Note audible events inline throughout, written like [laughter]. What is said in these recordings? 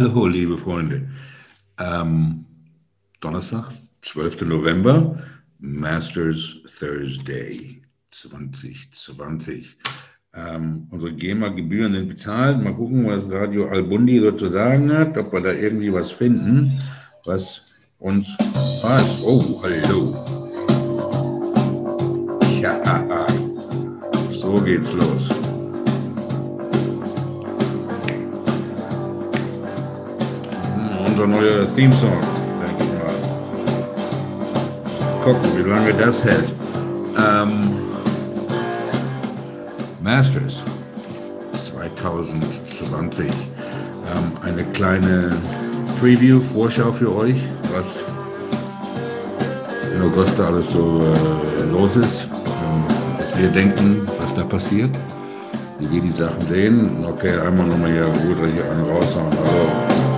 Hallo liebe Freunde. Ähm, Donnerstag, 12. November, Masters Thursday 2020. Ähm, unsere GEMA-Gebühren sind bezahlt. Mal gucken, was Radio Albundi so zu sagen hat, ob wir da irgendwie was finden, was uns passt. Oh, hallo. Ja, so geht's los. Unser neuer Theme-Song, denke ich mal. Gucken, wie lange das hält. Ähm, Masters 2020. Ähm, eine kleine Preview, Vorschau für euch, was in Augusta alles so äh, los ist, ähm, was wir denken, was da passiert, wie wir die Sachen sehen. Okay, einmal nochmal hier gut einen raushauen. Also,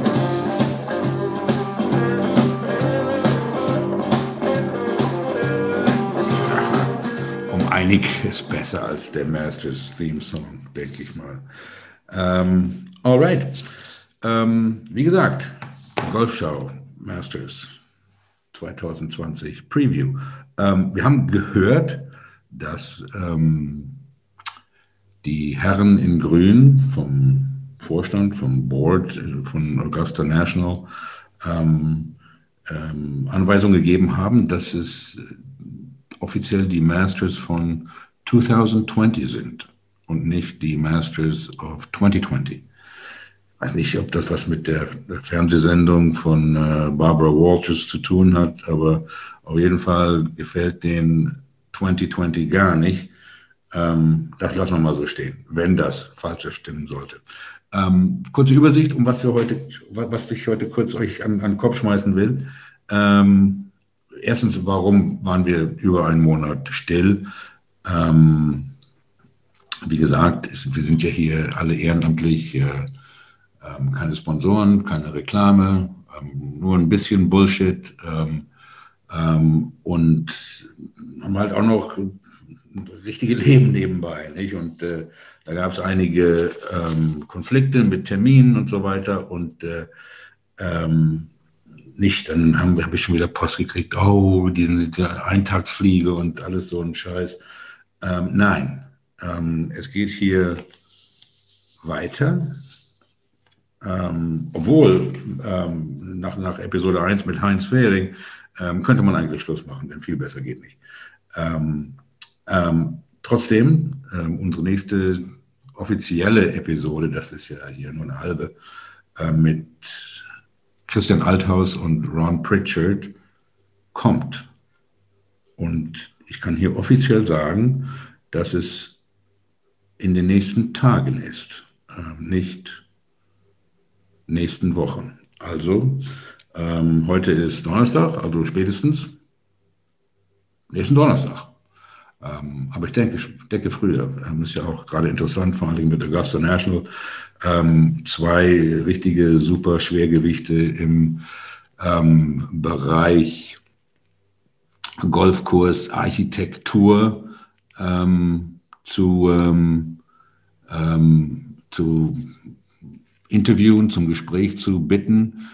einig ist besser als der Masters Theme Song, denke ich mal. Ähm, alright. Ähm, wie gesagt, Golfschau Masters 2020 Preview. Ähm, wir haben gehört, dass ähm, die Herren in Grün vom Vorstand, vom Board von Augusta National ähm, ähm, Anweisungen gegeben haben, dass es offiziell die Masters von 2020 sind und nicht die Masters of 2020. Ich weiß nicht, ob das was mit der, Fernsehsendung von äh, Barbara Walters zu tun hat, aber auf jeden Fall gefällt den 2020 gar nicht. Ähm, das lassen wir mal so stehen, wenn das falsch stimmen sollte. Ähm, kurze Übersicht, um was wir heute, was ich heute kurz euch an, an den Kopf schmeißen will. Ähm, erstens, warum waren wir über einen Monat still? Ähm, wie gesagt, wir sind ja hier alle ehrenamtlich, äh, äh, keine Sponsoren, keine Reklame, ähm, nur ein bisschen Bullshit ähm, ähm, und haben halt auch noch richtige [laughs] Leben nebenbei. Nicht? Und äh, da gab es einige ähm, Konflikte mit Terminen und so weiter und äh, ähm, nicht, dann habe hab ich schon wieder Post gekriegt, oh, diese Eintagsfliege und alles so ein Scheiß. Ähm, nein, ähm, es geht hier weiter. Ähm, obwohl ähm, nach, nach Episode 1 mit Heinz Fehring ähm, könnte man eigentlich Schluss machen, denn viel besser geht nicht. Ähm, trotzdem, unsere nächste offizielle Episode, das ist ja hier nur eine halbe, äh, mit Christian Althaus und Ron Pritchard kommt. Und ich kann hier offiziell sagen, dass es in den nächsten Tagen ist, äh, nicht nächsten Wochen. Also ähm, heute ist Donnerstag, also spätestens nächsten Donnerstag. Ähm, aber ich denke, ich denke früher. Ähm, ist ja auch gerade interessant, vor allem mit Augusta National. Ähm, zwei richtige super Schwergewichte im ähm, Bereich Golfkurs, Architektur ähm, zu, ähm, zu interviewen, zum Gespräch zu bitten.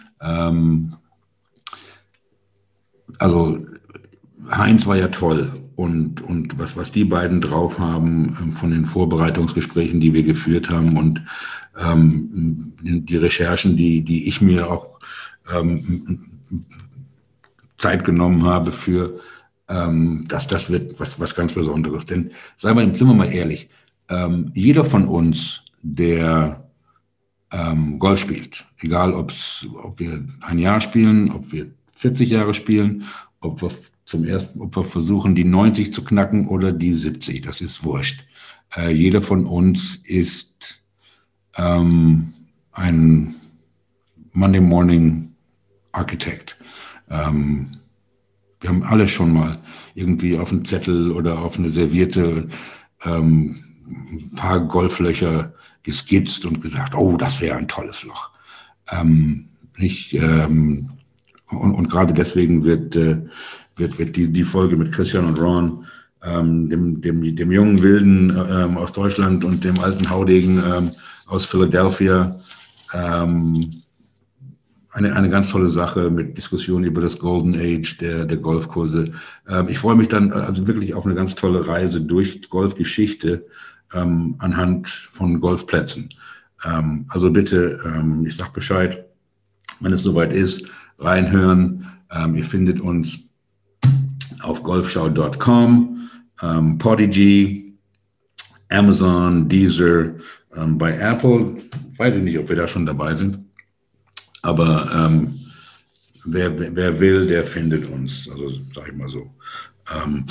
also Heinz war ja toll und, und was, was die beiden drauf haben ähm, von den Vorbereitungsgesprächen, die wir geführt haben und ähm, die Recherchen, die, die ich mir auch ähm, Zeit genommen habe für, ähm, dass das wird was, was ganz Besonderes. Denn seien wir, sind wir mal ehrlich, ähm, jeder von uns, der ähm, Golf spielt, egal ob's, ob wir ein Jahr spielen, ob wir 40 Jahre spielen, ob wir zum ersten, wir versuchen, die 90 zu knacken oder die 70, das ist wurscht. Äh, jeder von uns ist ähm, ein Monday Morning Architect. Ähm, wir haben alle schon mal irgendwie auf einen Zettel oder auf eine Serviette ähm, ein paar Golflöcher geskizzt und gesagt, oh, das wäre ein tolles Loch. Ähm, nicht, ähm, und, und gerade deswegen wird, äh, wird, wird die, die Folge mit Christian und Ron, ähm, dem, dem, dem jungen Wilden ähm, aus Deutschland und dem alten Haudegen ähm, aus Philadelphia Ähm, eine, eine ganz tolle Sache mit Diskussionen über das Golden Age der, der Golfkurse. Ähm, ich freue mich dann also wirklich auf eine ganz tolle Reise durch Golfgeschichte ähm, anhand von Golfplätzen. Ähm, also bitte, ähm, ich sage Bescheid, wenn es soweit ist, reinhören. Ähm, ihr findet uns auf golfschau.com, ähm, Podigy, Amazon, Deezer, bei Apple. Weiß ich nicht, ob wir da schon dabei sind. Aber ähm, wer, wer will, der findet uns. Also sage ich mal so. Ähm,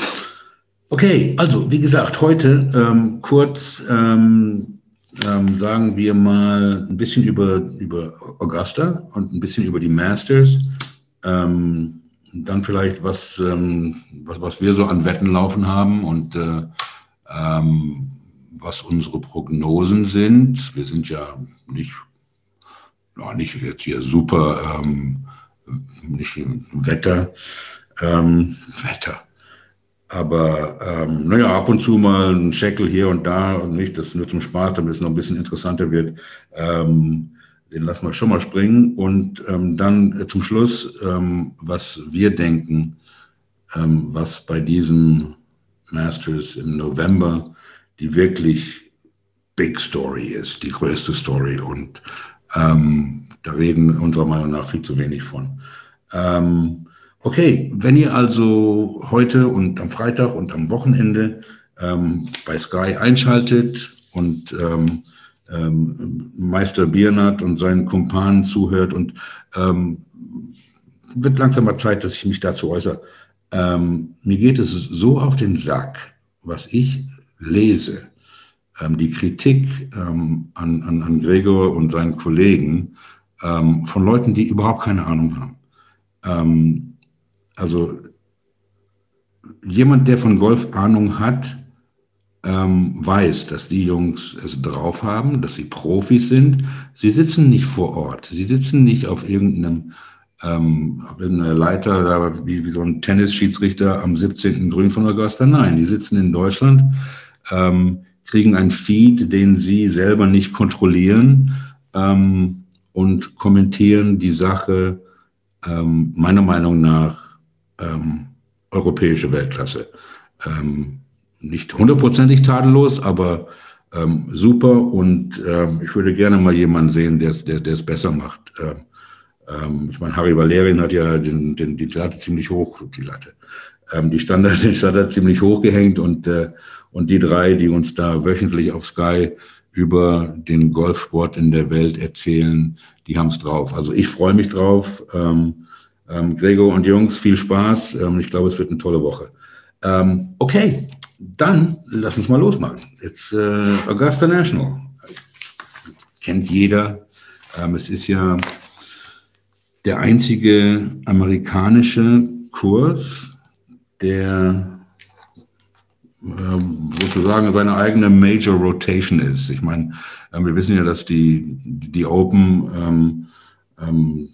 okay, also wie gesagt, heute ähm, kurz ähm, ähm, sagen wir mal ein bisschen über, über Augusta und ein bisschen über die Masters. Ähm, dann vielleicht, was, was, was wir so an Wetten laufen haben und äh, was unsere Prognosen sind. Wir sind ja nicht ja, nicht jetzt hier super, ähm, nicht Wetter, ähm, Wetter. Aber ähm, naja, ab und zu mal ein Scheckel hier und da und nicht, das nur zum Spaß, damit es noch ein bisschen interessanter wird. Ähm, den lassen wir schon mal springen. Und ähm, dann zum Schluss, ähm, was wir denken, ähm, was bei diesem Masters im November die wirklich Big Story ist, die größte Story. Und ähm, da reden unserer Meinung nach viel zu wenig von. Ähm, okay, wenn ihr also heute und am Freitag und am Wochenende ähm, bei Sky einschaltet und ähm, ähm, Meister Biernat und seinen Kumpanen zuhört und ähm, wird langsam mal Zeit, dass ich mich dazu äußere. mir geht es so auf den Sack, was ich lese ähm, die Kritik ähm, an, an, an Gregor und seinen Kollegen ähm, von Leuten, die überhaupt keine Ahnung haben. Ähm, also jemand, der von Golf Ahnung hat, ähm, weiß, dass die Jungs es drauf haben, dass sie Profis sind. Sie sitzen nicht vor Ort. Sie sitzen nicht auf irgendeinem ähm, auf irgendeiner Leiter, wie, wie so ein Tennisschiedsrichter am 17. Grün von Augusta. Nein, die sitzen in Deutschland. Ähm, kriegen einen Feed, den sie selber nicht kontrollieren ähm, und kommentieren die Sache ähm, meiner Meinung nach ähm, europäische Weltklasse. Ähm, nicht hundertprozentig tadellos, aber ähm, super und ähm, ich würde gerne mal jemanden sehen, der es der, der's besser macht. ich meine, Harry Valerian hat ja den, den, die Latte ziemlich hoch, die Latte, die Standard, [laughs] den Standard ziemlich hoch gehängt und äh, und die drei, die uns da wöchentlich auf Sky über den Golfsport in der Welt erzählen, die haben es drauf. Also ich freue mich drauf. Ähm, ähm, Gregor und Jungs, viel Spaß. Ähm, ich glaube, es wird eine tolle Woche. Ähm, okay, dann lass uns mal losmachen. Jetzt äh, Augusta National. Kennt jeder. Ähm, es ist ja der einzige amerikanische Kurs, der ähm, sozusagen seine eigene Major Rotation ist. Ich meine, ähm, wir wissen ja, dass die, die Open, ähm, ähm,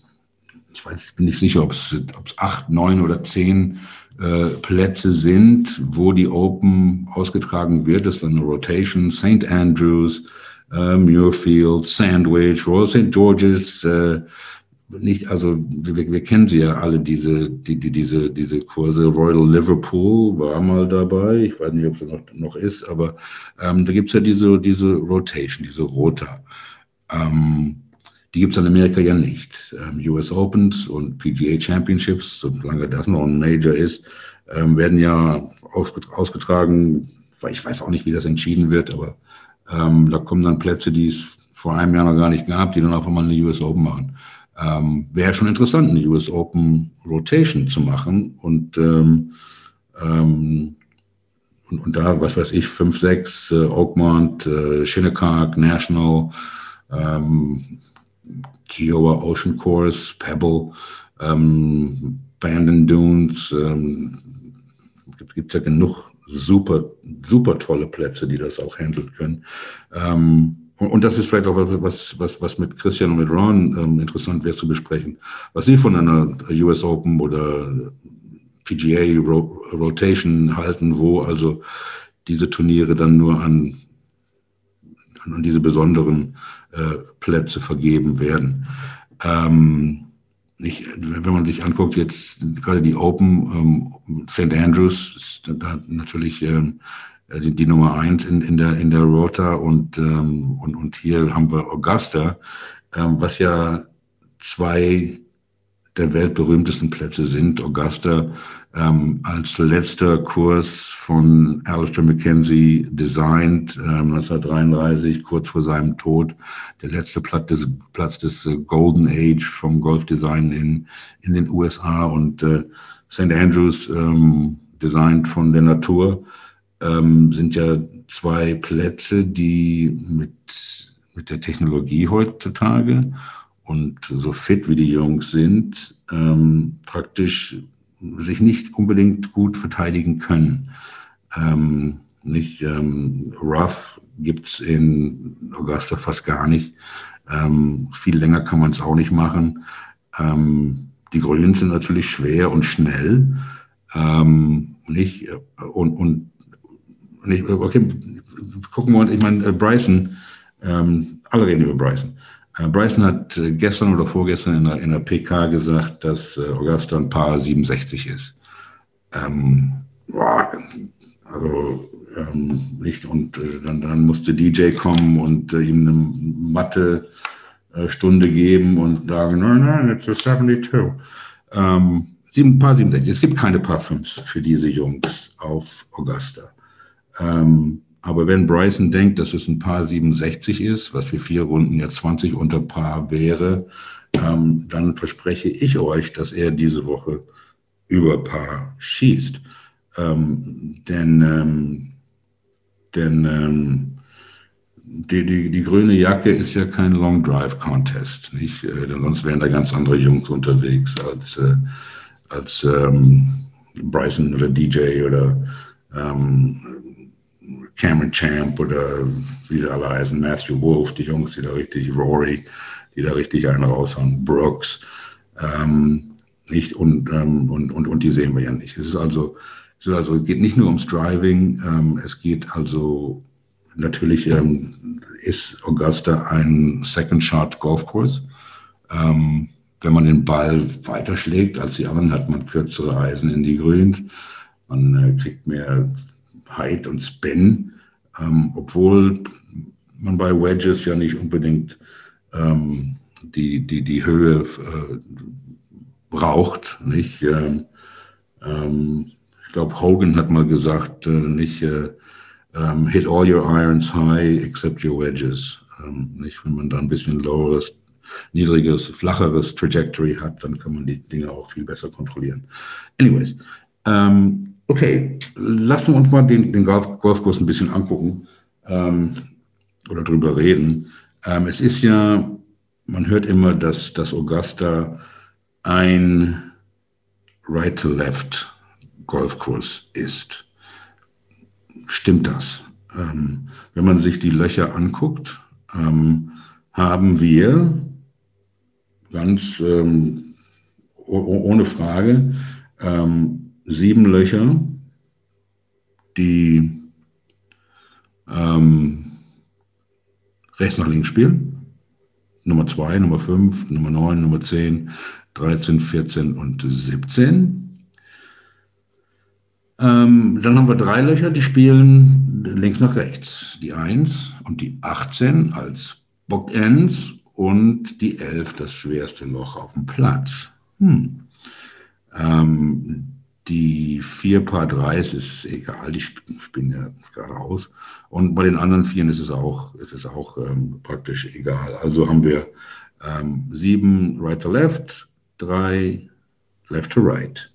ich weiß, bin nicht sicher, ob es acht, neun oder zehn äh, Plätze sind, wo die Open ausgetragen wird. Das ist dann eine Rotation. St. Andrews, äh, Muirfield, Sandwich, Royal St. George's, äh, nicht, also wir, wir kennen sie ja alle, diese, die, die, diese, diese Kurse. Royal Liverpool war mal dabei, ich weiß nicht, ob es noch, noch ist, aber ähm, da gibt es ja diese, diese Rotation, diese Rota. Ähm, die gibt es in Amerika ja nicht. Ähm, US Opens und PGA Championships, solange das noch ein Major ist, ähm, werden ja ausgetragen. Ich weiß auch nicht, wie das entschieden wird, aber ähm, da kommen dann Plätze, die es vor einem Jahr noch gar nicht gab, die dann auf einmal eine US Open machen ähm, wäre schon interessant, eine US Open Rotation zu machen und, ähm, ähm, und, und, da, was weiß ich, 5, 6, äh, Oakmont, äh, Shinnecock, National, Kiowa Ocean Course, Pebble, ähm, Bandon Dunes, ähm, gibt, gibt ja genug super, super tolle Plätze, die das auch handeln können. Ähm, und das ist vielleicht auch was, was, was mit Christian und mit Ron ähm, interessant wäre zu besprechen. Was Sie von einer US Open oder PGA Rotation halten, wo also diese Turniere dann nur an an diese besonderen äh, Plätze vergeben werden. Ähm, nicht, wenn man sich anguckt, jetzt gerade die Open, ähm, St. Andrews ist da natürlich ähm, die, die, Nummer eins in, in, der, in der Rota und, ähm, und, und hier haben wir Augusta, ähm, was ja zwei der weltberühmtesten Plätze sind. Augusta ähm, als letzter Kurs von Alistair McKenzie designt, ähm, 1933, kurz vor seinem Tod. Der letzte Platz des, Platz des äh, Golden Age vom Golfdesign in, in den USA und äh, St. Andrews, ähm, designt von der Natur, ähm, sind ja zwei Plätze, die mit, mit der Technologie heutzutage und so fit wie die Jungs sind, ähm, praktisch sich nicht unbedingt gut verteidigen können. Ähm, nicht ähm, Rough gibt's in Augusta fast gar nicht. Ähm, viel länger kann man es auch nicht machen. Ähm, die Grünen sind natürlich schwer und schnell. Ähm, nicht und, und nicht, okay, gucken wir uns, ich meine, äh, Bryson, ähm, alle reden über Bryson. Äh, Bryson hat äh, gestern oder vorgestern in der, in der PK gesagt, dass äh, Augusta ein Paar 67 ist. Ähm, boah, also ähm, nicht und dann, dann, musste DJ kommen und äh, ihm eine Mathe-Stunde geben und sagen, nein, nein, it's a 72. Ähm, sieben, Paar 67. Es gibt keine Paar 5 für diese Jungs auf Augusta. Ähm, aber wenn Bryson denkt, dass es ein Paar 67 ist, was für vier Runden ja 20 unter Paar wäre, ähm, dann verspreche ich euch, dass er diese Woche über Paar schießt. Ähm, denn ähm, denn ähm, die, die, die grüne Jacke ist ja kein Long Drive Contest, nicht? Äh, denn sonst wären da ganz andere Jungs unterwegs als, äh, als ähm, Bryson oder DJ oder ähm, Cameron Champ oder wie sie alle heißen, Matthew Wolf, die Jungs, die da richtig, Rory, die da richtig einen raushauen, Brooks, ähm, nicht, und, ähm, und, und, und die sehen wir ja nicht. Es ist also, es, ist also, es geht nicht nur ums Driving, ähm, es geht also, natürlich ähm, ist Augusta ein Second Shot Golfkurs. Ähm, wenn man den Ball weiterschlägt als die anderen, hat man kürzere Eisen in die Grüns. Man äh, kriegt mehr Height und Spin, ähm, obwohl man bei Wedges ja nicht unbedingt ähm, die, die, die Höhe äh, braucht. Nicht? Ähm, ähm ich glaube, Hogan hat mal gesagt, äh, nicht äh, ähm, hit all your irons high except your wedges. Ähm, nicht? Wenn man da ein bisschen loweres niedrigeres, flacheres Trajectory hat, dann kann man die Dinge auch viel besser kontrollieren. Anyways, ähm, Okay, lassen wir uns mal den, den Golf, Golfkurs ein bisschen angucken ähm, oder drüber reden. Ähm, es ist ja, man hört immer, dass, dass Augusta ein Right-to-Left Golfkurs ist. Stimmt das? Ähm, wenn man sich die Löcher anguckt, ähm, haben wir ganz ähm, ohne Frage ähm, sieben Löcher, die ähm, rechts nach links spielen. Nummer 2, Nummer 5, Nummer 9, Nummer 10, 13, 14 und 17. Ähm, dann haben wir drei Löcher, die spielen links nach rechts. Die 1 und die 18 als Bookends und die 11 das schwerste Loch auf dem Platz. Hm. Ähm, die vier Paar 3 ist egal, ich bin ja geradeaus. Und bei den anderen Vieren ist es auch, ist es auch ähm, praktisch egal. Also haben wir ähm, sieben Right to Left, drei Left to Right.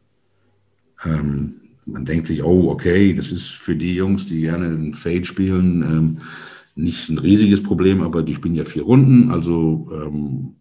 Ähm, man denkt sich, oh, okay, das ist für die Jungs, die gerne einen Fade spielen, ähm, nicht ein riesiges Problem, aber die spielen ja vier Runden, also ähm,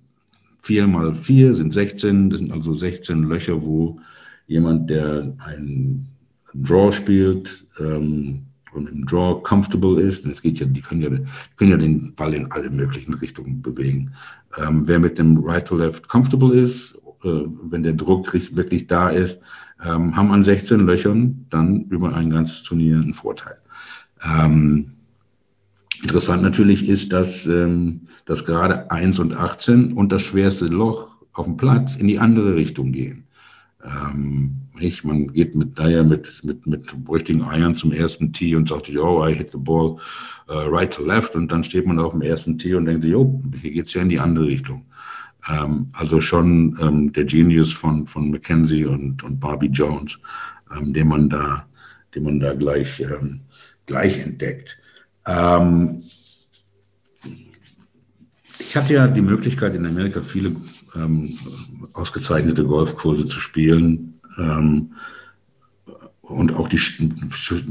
vier mal vier sind 16, das sind also 16 Löcher, wo jemand, der einen Draw spielt ähm, und im Draw comfortable ist, und es geht ja, die können ja, können ja den Ball in alle möglichen Richtungen bewegen. Ähm, wer mit dem Right to Left comfortable ist, äh, wenn der Druck wirklich da ist, ähm, haben an 16 Löchern dann über ein ganzes Turnier einen Vorteil. Ähm, Interessant natürlich ist, dass, ähm, dass gerade 1 und 18 und das schwerste Loch auf dem Platz in die andere Richtung gehen. Ähm, nicht? Man geht mit, naja, mit, mit, mit richtigen Eiern zum ersten Tee und sagt, yo, I hit the ball uh, right to left und dann steht man auf dem ersten Tee und denkt, yo, hier geht's ja in die andere Richtung. Ähm, also schon ähm, der Genius von, von Mackenzie und, und Barbie Jones, ähm, den man da, den man da gleich, ähm, gleich entdeckt. Ähm, ich hatte ja die Möglichkeit in Amerika viele ähm, ausgezeichnete Golfkurse zu spielen ähm, und auch die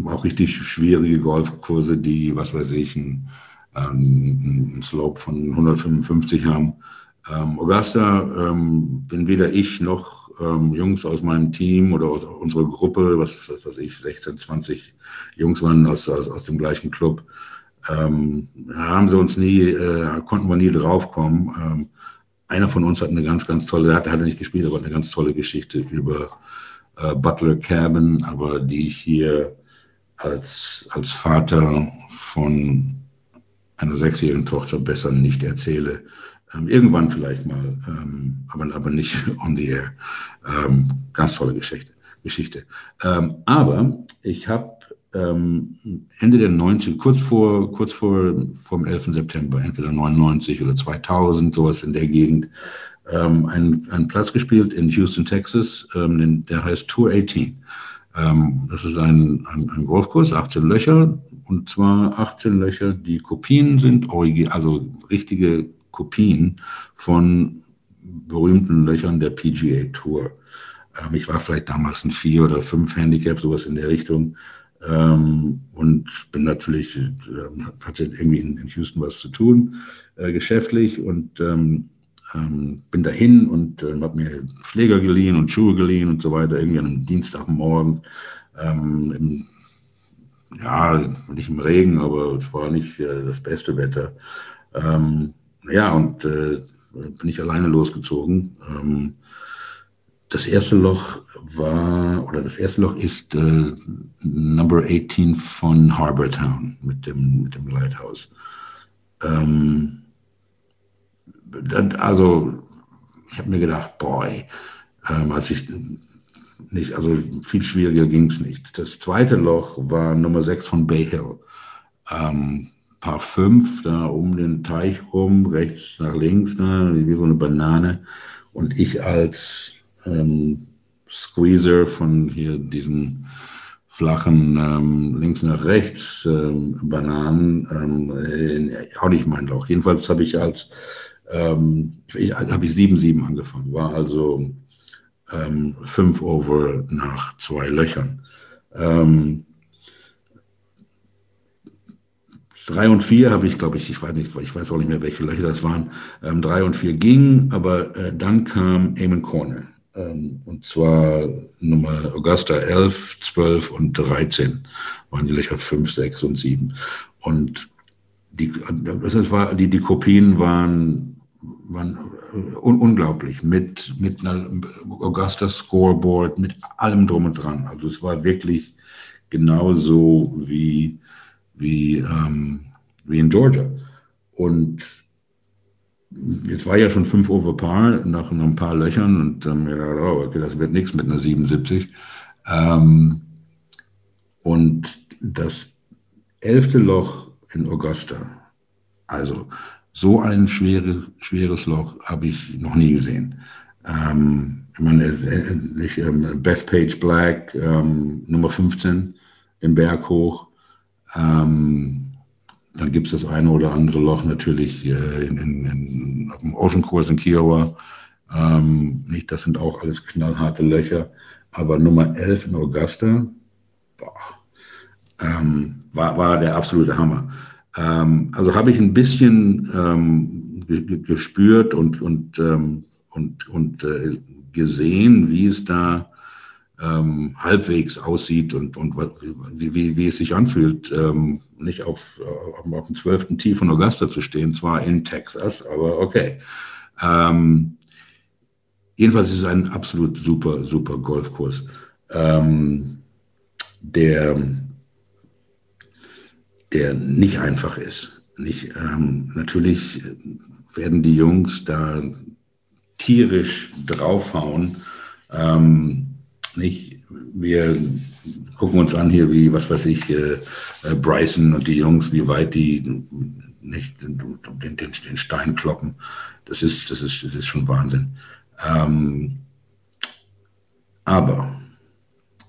auch richtig schwierige Golfkurse, die was weiß ich ein, ein Slope von 155 haben. Ähm, Augusta ähm, bin weder ich noch ähm, Jungs aus meinem Team oder aus unserer Gruppe, was, was weiß ich, 16, 20 Jungs waren aus, aus, aus dem gleichen Club, ähm, haben sie uns nie, äh, konnten wir nie draufkommen. Ähm, einer von uns hat eine ganz, ganz tolle, der hat, hat nicht gespielt, aber eine ganz tolle Geschichte über äh, Butler Cabin, aber die ich hier als, als Vater von einer sechsjährigen Tochter besser nicht erzähle. Ähm, irgendwann vielleicht mal, ähm, aber, aber nicht [laughs] on the air. Ähm, ganz tolle Geschichte. Geschichte. Ähm, aber ich habe ähm, Ende der 90, kurz vor, kurz vor vom 11. September, entweder 99 oder 2000, sowas in der Gegend, ähm, einen, einen Platz gespielt in Houston, Texas, ähm, der heißt Tour 18. Ähm, das ist ein, ein, ein, Golfkurs, 18 Löcher, und zwar 18 Löcher, die Kopien sind, also richtige Kopien von berühmten Löchern der PGA Tour. Ähm, ich war vielleicht damals ein vier oder fünf Handicap, sowas in der Richtung. Ähm, und bin natürlich, äh, hatte irgendwie in, in, Houston was zu tun, äh, geschäftlich und ähm, ähm, bin dahin und äh, habe mir Schläger geliehen und Schuhe geliehen und so weiter, irgendwie an einem Dienstagmorgen. Ähm, im, ja, nicht im Regen, aber es war nicht das beste Wetter. Ähm, ja, und äh, bin ich alleine losgezogen. Das erste Loch war, oder das erste Loch ist äh, Number 18 von Harbortown mit dem, mit dem Lighthouse. Ähm, dann, also, ich habe mir gedacht, boy, ähm, als ich nicht, also viel schwieriger ging es nicht. Das zweite Loch war Nummer 6 von Bay Hill. Ähm, Paar 5, da um den Teich rum, rechts nach links, da, wie so eine Banane. Und ich als ähm, Squeezer von hier diesen flachen ähm, links nach rechts ähm, Bananen, ähm, auch nicht mein Loch. Jedenfalls habe ich als ähm, habe ich 7-7 angefangen, war also ähm, 5 over nach zwei Löchern. Ähm, Drei und vier habe ich, glaube ich, ich weiß nicht, ich weiß auch nicht mehr, welche Löcher das waren. Ähm, drei und vier gingen, aber äh, dann kam Eamon Corner. Ähm, und zwar Nummer Augusta 11, 12 und 13 waren die Löcher 5, 6 und 7. Und die, das war, die, die Kopien waren, waren un, unglaublich mit, mit einer Augusta Scoreboard, mit allem drum und dran. Also es war wirklich genauso wie, wie, ähm, wie in Georgia. Und jetzt war ja schon fünf over par nach, ein paar Löchern und dann ähm, ja, okay, das wird nichts mit einer 77. Ähm, und das elfte Loch in Augusta, also so ein schwere, schweres Loch habe ich noch nie gesehen. Ähm, ich meine, nicht, ähm, Bethpage Black, ähm, Nummer 15, den Berg hoch. Ähm, dann gibt es das eine oder andere Loch natürlich äh, in, in, in, auf dem Ocean Course in Kiowa. Ähm, nicht, das sind auch alles knallharte Löcher. Aber Nummer 11 in Augusta boah, ähm, war, war der absolute Hammer. Ähm, also habe ich ein bisschen ähm, gespürt und, und, ähm, und, und äh, gesehen, wie es da ähm, halbwegs aussieht und, und wie, wie, wie es sich anfühlt, ähm, nicht auf, auf, auf dem 12. Tee von Augusta zu stehen, zwar in Texas, aber okay. Ähm, jedenfalls ist es ein absolut super, super Golfkurs. Ähm, der, der nicht einfach ist. Nicht, ähm, natürlich werden die Jungs da tierisch draufhauen. Ähm, nicht, wir gucken uns an hier, wie, was weiß ich, äh, äh Bryson und die Jungs, wie weit die nicht den, den, den Stein kloppen. Das ist, das ist, das ist schon Wahnsinn. Ähm, aber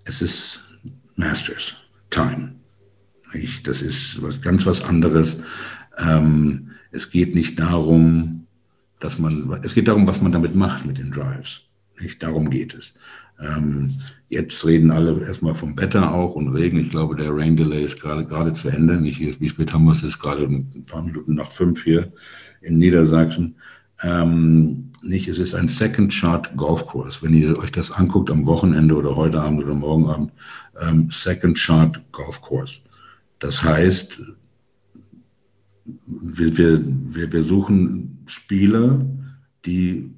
es ist Masters Time. Ich, das ist was, ganz was anderes. Ähm, es geht nicht darum, dass man, es geht darum, was man damit macht mit den Drives. Nicht darum geht es. Ähm, jetzt reden alle erstmal vom Wetter auch und Regen. Ich glaube, der Rain Delay ist gerade gerade zu Ende. Nicht, wie spät haben wir es? ist gerade ein paar Minuten nach fünf hier in Niedersachsen. Ähm, nicht, es ist ein Second Chart Golfkurs. Wenn ihr euch das anguckt am Wochenende oder heute Abend oder morgen Abend, ähm, Second Chart Golfkurs. Das heißt, wir, wir, wir suchen Spieler, die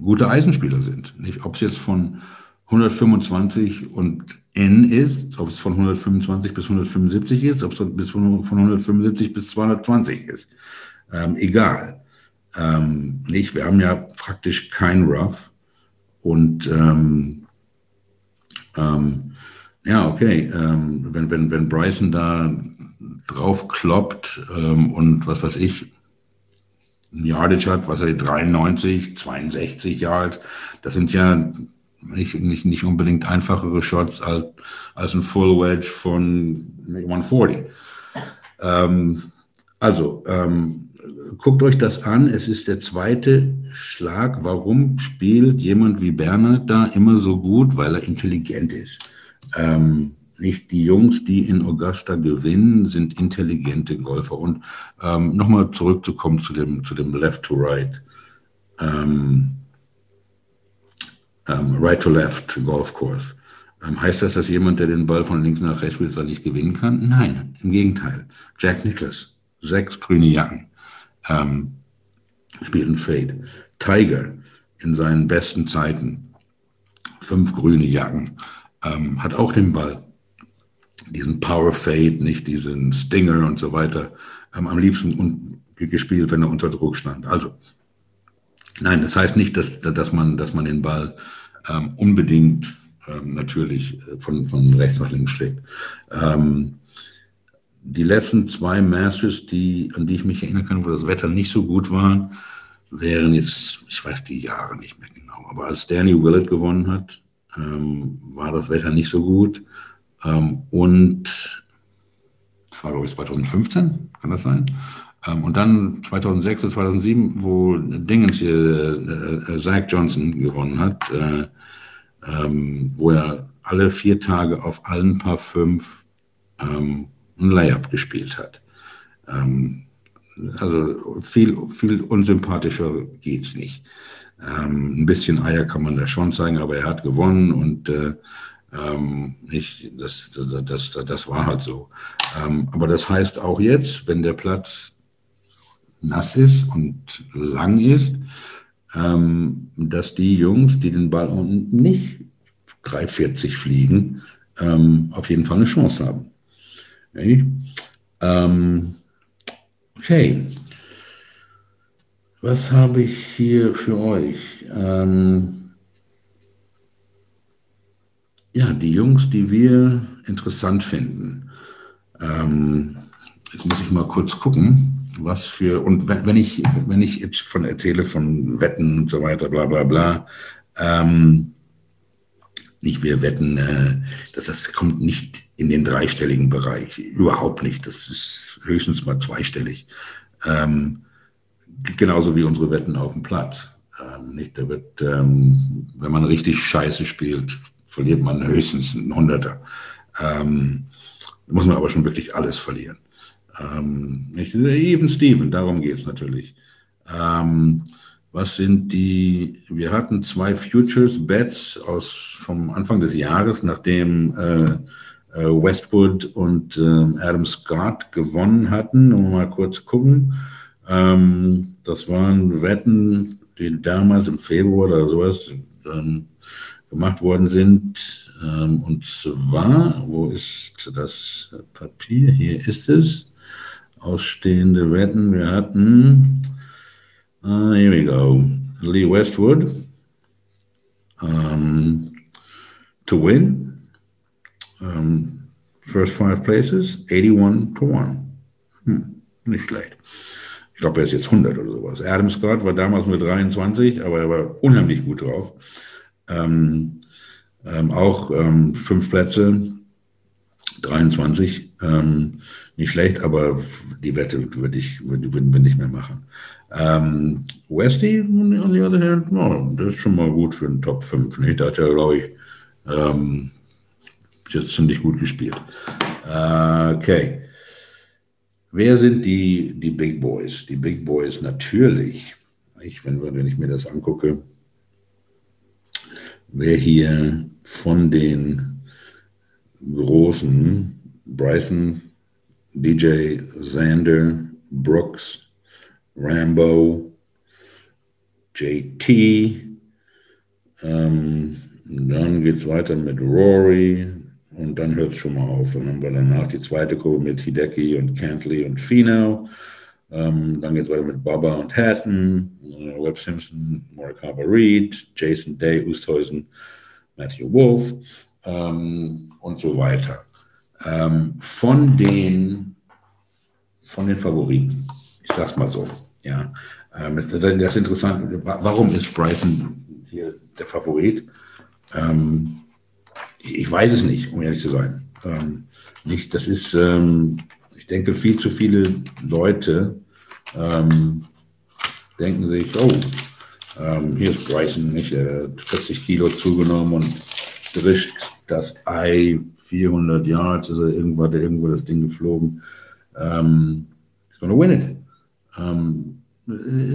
gute Eisenspieler sind. Nicht, ob es jetzt von 125 und N ist, ob es von 125 bis 175 ist, ob es von 175 bis 220 ist. Ähm, egal. Ähm, nicht, wir haben ja praktisch kein Rough und ähm, ähm, ja, okay, ähm, wenn, wenn, wenn Bryson da drauf kloppt ähm, und was weiß ich, Yardage hat, was er 93, 62 Yards, das sind ja nicht, nicht, nicht unbedingt einfachere Shots als, als ein Full Wedge von 140. Ähm, also, ähm, guckt euch das an. Es ist der zweite Schlag. Warum spielt jemand wie Bernhard da immer so gut? Weil er intelligent ist. Ähm, nicht die Jungs, die in Augusta gewinnen, sind intelligente Golfer. Und ähm, nochmal zurückzukommen zu dem, zu dem Left to Right. Ähm, ähm, right to Left Golfkurs. Ähm, heißt das, dass jemand, der den Ball von links nach rechts will, dann nicht gewinnen kann? Nein, im Gegenteil. Jack Nicklaus, sechs grüne Jacken, ähm, spielt ein Fade. Tiger in seinen besten Zeiten, fünf grüne Jacken, ähm, hat auch den Ball diesen Power Fade, nicht diesen Stinger und so weiter, ähm, am liebsten un gespielt, wenn er unter Druck stand. Also, nein, das heißt nicht, dass, dass, man, dass man den Ball ähm, unbedingt ähm, natürlich äh, von, von rechts nach links schlägt. Ähm, die letzten zwei Masters, die, an die ich mich erinnern kann, wo das Wetter nicht so gut war, wären jetzt, ich weiß die Jahre nicht mehr genau, aber als Danny Willett gewonnen hat, ähm, war das Wetter nicht so gut. Ähm, und das war, glaube ich, 2015, kann das sein? Ähm, und dann 2006 oder 2007, wo Dingens hier, äh, äh, Zach Johnson gewonnen hat, äh, ähm, wo er alle vier Tage auf allen paar fünf ähm, ein Layup gespielt hat. Ähm, also viel, viel unsympathischer geht es nicht. Ähm, ein bisschen Eier kann man da schon zeigen, aber er hat gewonnen und äh, ähm, nicht, das, das, das, das war halt so. Ähm, aber das heißt auch jetzt, wenn der Platz nass ist und lang ist, ähm, dass die Jungs, die den Ball unten nicht 340 fliegen, ähm, auf jeden Fall eine Chance haben. Okay. Ähm, okay. Was habe ich hier für euch? Ähm, ja, die Jungs, die wir interessant finden. Ähm, jetzt muss ich mal kurz gucken, was für, und wenn ich, wenn ich jetzt von erzähle von Wetten und so weiter, bla bla bla, ähm, nicht wir wetten, äh, dass das kommt nicht in den dreistelligen Bereich, überhaupt nicht. Das ist höchstens mal zweistellig. Ähm, genauso wie unsere Wetten auf dem Platz. Ähm, nicht, da wird, ähm, wenn man richtig Scheiße spielt, verliert man höchstens einen Hunderter. Ähm, muss man aber schon wirklich alles verlieren. Ähm, even Steven, darum geht es natürlich. Ähm, was sind die, wir hatten zwei Futures Bets aus vom Anfang des Jahres, nachdem äh, äh, Westwood und äh, Adam Scott gewonnen hatten. Um mal kurz gucken. Ähm, das waren Wetten, die damals im Februar oder sowas, ähm, gemacht worden sind. Ähm, und zwar, wo ist das Papier? Hier ist es. Ausstehende Wetten. Wir hatten, uh, here we go, Lee Westwood um, to win. Um, first five places, 81 to 1. Hm, nicht schlecht. Ich glaube, er ist jetzt 100 oder sowas. Adam Scott war damals nur 23, aber er war unheimlich gut drauf. Ähm, ähm, auch ähm, fünf Plätze, 23, ähm, nicht schlecht, aber die Wette würde ich, würden wir nicht mehr machen. Ähm, Westy, on the other hand, no, das ist schon mal gut für den Top 5. Nicht? Da hat ja, glaube ich, ähm, jetzt ziemlich gut gespielt. Äh, okay. Wer sind die, die Big Boys? Die Big Boys natürlich, ich, wenn, wenn ich mir das angucke, wer hier von den großen Bryson, DJ Xander, Brooks, Rambo, JT, ähm, dann geht es weiter mit Rory, und dann hört es schon mal auf. Dann haben wir danach die zweite Gruppe mit Hideki und Cantley und Finau. Ähm, dann geht es weiter mit Baba und Hatton, äh, Webb Simpson, Morikawa Reed, Jason Day, Usthuizen, Matthew Wolf ähm, und so weiter. Ähm, von, den, von den Favoriten, ich sag's mal so, ja. Ähm, das ist interessant, warum ist Bryson hier der Favorit? Ähm, ich weiß es nicht, um ehrlich zu sein. Ähm, nicht, das ist, ich denke, viel zu viele Leute ähm, denken sich, oh, ähm, hier ist Bryson, nicht, er hat 40 Kilo zugenommen und drischt das Ei 400 Yards, ist er irgendwo, hat er irgendwo das Ding geflogen. Ähm, he's gonna win it. Ähm,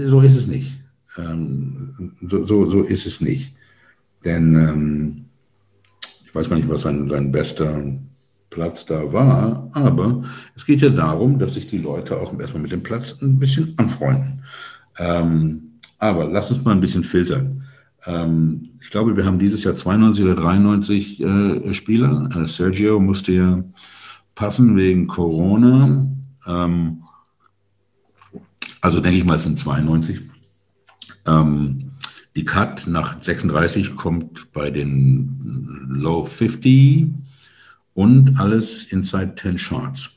so ist es nicht. Ähm, so, so, so ist es nicht. Denn ähm, weiß gar nicht, was sein, sein bester Platz da war, aber es geht ja darum, dass sich die Leute auch erstmal mit dem Platz ein bisschen anfreunden. Ähm, aber lass uns mal ein bisschen filtern. Ähm, ich glaube, wir haben dieses Jahr 92 oder 93 äh, Spieler. Äh, Sergio musste ja passen wegen Corona. Ähm, also denke ich mal, es sind 92. Ähm, die Cut nach 36 kommt bei den Low 50 und alles inside 10 Shots.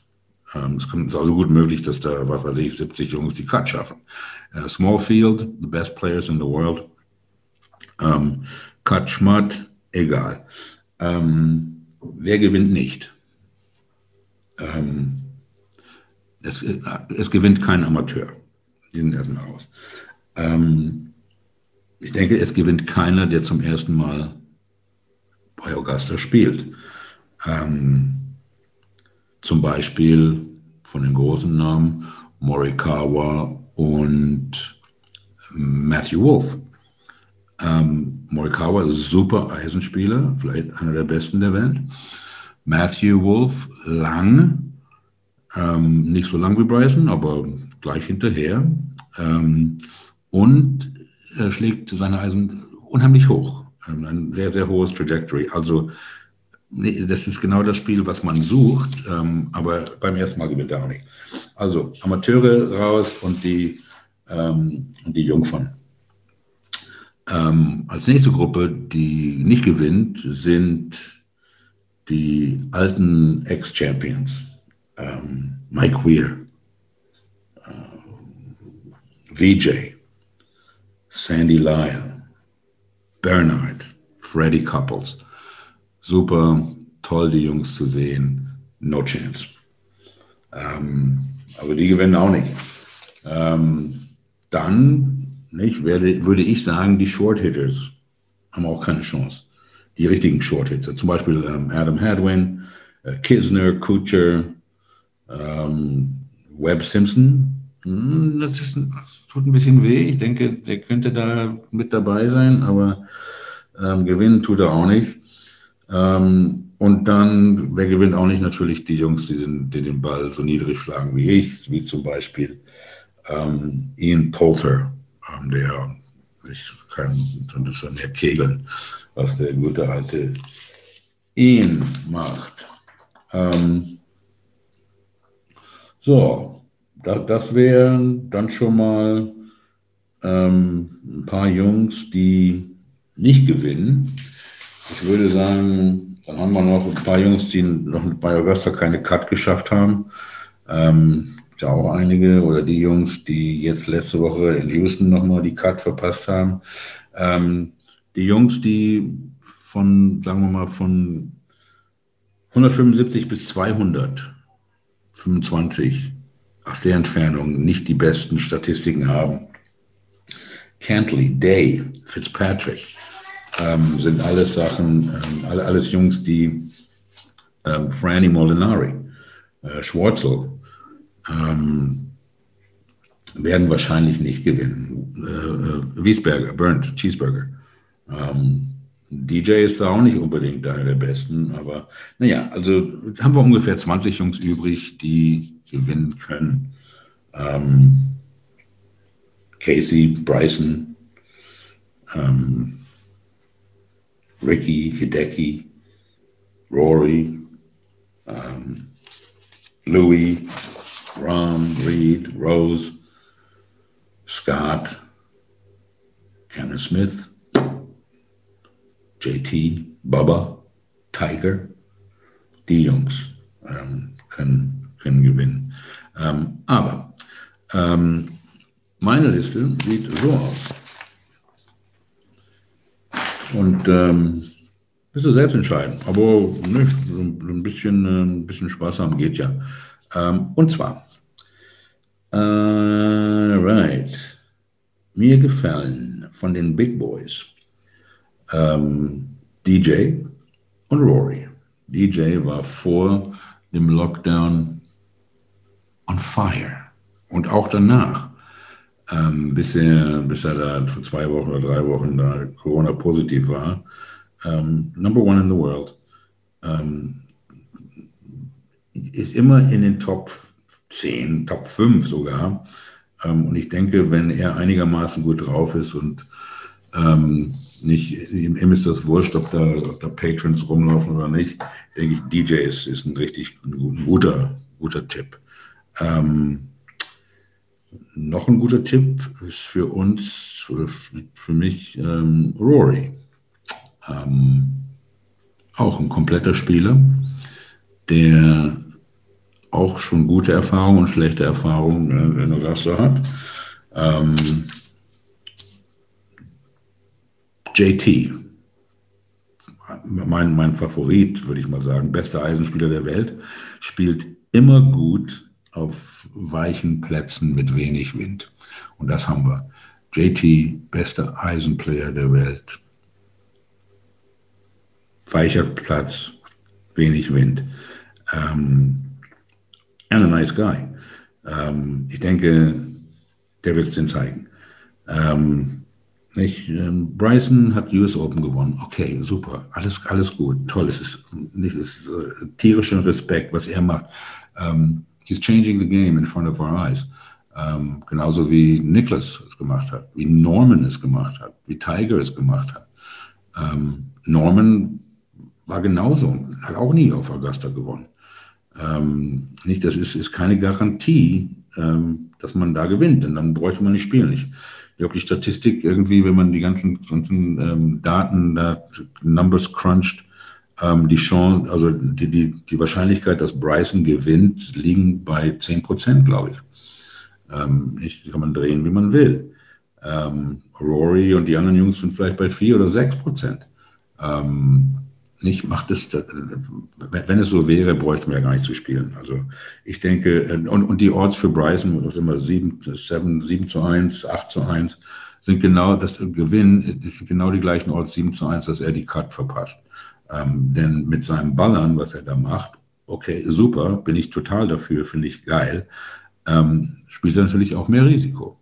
Ähm, es ist also gut möglich, dass da, was weiß ich, 70 Jungs die Cut schaffen. Uh, small field, the best players in the world. Um, Cut Schmatt, egal. Ähm, wer gewinnt nicht? Ähm, es, es, gewinnt kein Amateur. Die sind erstmal raus. Um, ich denke, es gewinnt keiner, der zum ersten Mal bei Augusta spielt. Ähm, zum Beispiel von den großen Namen Morikawa und Matthew Wolf. Ähm, Morikawa ist ein super Eisenspieler, vielleicht einer der besten der Welt. Matthew Wolf lang, ähm, nicht so lang wie Bryson, aber gleich hinterher. Ähm, und äh, schlägt seine Eisen unheimlich hoch. Ähm, ein sehr, sehr hohes Trajectory. Also nee, das ist genau das Spiel, was man sucht, ähm, aber beim ersten Mal gewinnt er auch nicht. Also Amateure raus und die, ähm, die Jungfern. Ähm, als nächste Gruppe, die nicht gewinnt, sind die alten Ex-Champions. Ähm, Mike Weir, äh, VJ, Sandy Lyle, Bernard, Freddie Couples. Super, toll, die Jungs zu sehen. No chance. Ähm, aber die gewinnen auch nicht. Ähm, dann nicht, werde, würde ich sagen, die Short Hitters haben auch keine Chance. Die richtigen Short Hitter, zum Beispiel ähm, Adam Hadwin, äh, Kisner, Kutscher, ähm, Webb Simpson. Hm, das ist ein tut ein bisschen weh. Ich denke, der könnte da mit dabei sein, aber ähm, gewinnen tut er auch nicht. Ähm, und dann, wer gewinnt auch nicht? Natürlich die Jungs, die den, die den Ball so niedrig schlagen wie ich, wie zum Beispiel ähm, Ian Poulter, ähm, der Ich kann das mehr kegeln, was der gute alte Ian macht. Ähm, so, da, das wären dann schon mal ähm, ein paar Jungs, die nicht gewinnen. Ich würde sagen, dann haben wir noch ein paar Jungs, die noch bei Augusta keine Cut geschafft haben. Ähm, ja auch einige oder die Jungs, die jetzt letzte Woche in Houston nochmal die Cut verpasst haben. Ähm, die Jungs, die von, sagen wir mal, von 175 bis 225 aus der Entfernung nicht die besten Statistiken haben. Cantley, Day, Fitzpatrick ähm, sind alles Sachen, ähm, alles Jungs, die ähm, Franny Molinari, äh, Schwarzel, ähm, werden wahrscheinlich nicht gewinnen. Äh, äh, Wiesberger, Burnt, Cheeseburger. Ähm, DJ ist da auch nicht unbedingt einer der Besten, aber naja, also jetzt haben wir ungefähr 20 Jungs übrig, die gewinnen können. Ähm, Casey, Bryson, ähm, Ricky, Hideki, Rory, um, ähm, Louis, Ron, Reed, Rose, Scott, Kenneth Smith, JT, Bubba, Tiger, die Jungs ähm, um, können, können gewinnen. Ähm, um, aber ähm, meine Liste sieht so aus. Ähm, bist du selbst entscheiden. Aber nicht, so ein bisschen, äh, ein bisschen Spaß haben geht ja. Ähm, und zwar, äh, right, mir gefallen von den Big Boys ähm, DJ und Rory. DJ war vor dem Lockdown on fire und auch danach, ähm, bis, er, bis er da vor zwei Wochen oder drei Wochen da Corona positiv war. Ähm, number one in the world. Ähm, ist immer in den Top 10, Top 5 sogar. Ähm, und ich denke, wenn er einigermaßen gut drauf ist und ähm, nicht, ihm ist das wurscht, ob da, ob da Patrons rumlaufen oder nicht, denke ich, DJ ist, ist ein richtig ein guter, guter Tipp. Ähm, noch ein guter Tipp ist für uns, für, für mich, ähm, Rory. Ähm, auch ein kompletter Spieler, der auch schon gute Erfahrungen und schlechte Erfahrungen äh, in Augusta hat. Ähm, JT, mein, mein Favorit, würde ich mal sagen, bester Eisenspieler der Welt, spielt immer gut auf weichen Plätzen mit wenig Wind. Und das haben wir. JT, bester Eisenplayer der Welt. Weicher Platz, wenig Wind. Ähm, and a nice guy. Ähm, ich denke, der wird es den zeigen. Ähm, nicht, ähm, Bryson hat US Open gewonnen. Okay, super, alles, alles gut, toll. Es ist, nicht, es ist äh, tierischer Respekt, was er macht. Ähm, he's changing the game in front of our eyes. Ähm, genauso wie Nicholas es gemacht hat, wie Norman es gemacht hat, wie Tiger es gemacht hat. Ähm, Norman war genauso, hat auch nie auf Augusta gewonnen. Ähm, nicht, das ist, ist keine Garantie, ähm, dass man da gewinnt, denn dann bräuchte man nicht spielen. Ich, glaube, die Statistik irgendwie, wenn man die ganzen, ganzen ähm, Daten, da, Numbers cruncht, ähm, die Chance, also die, die, die Wahrscheinlichkeit, dass Bryson gewinnt, liegen bei 10 Prozent, glaube ich. Ähm, nicht, kann man drehen, wie man will. Ähm, Rory und die anderen Jungs sind vielleicht bei 4 oder 6 Prozent. Ähm, nicht macht es, äh, wenn es so wäre, bräuchten wir ja gar nicht zu spielen. Also ich denke, äh, und, und die Odds für Bryson, das immer 7, 7, 7 zu 1, 8 zu 1, sind genau, das Gewinn, das sind genau die gleichen Odds 7 zu 1, dass er die Cut verpasst. Ähm, denn mit seinem Ballern, was er da macht, okay, super, bin ich total dafür, finde ich geil, ähm, spielt er natürlich auch mehr Risiko.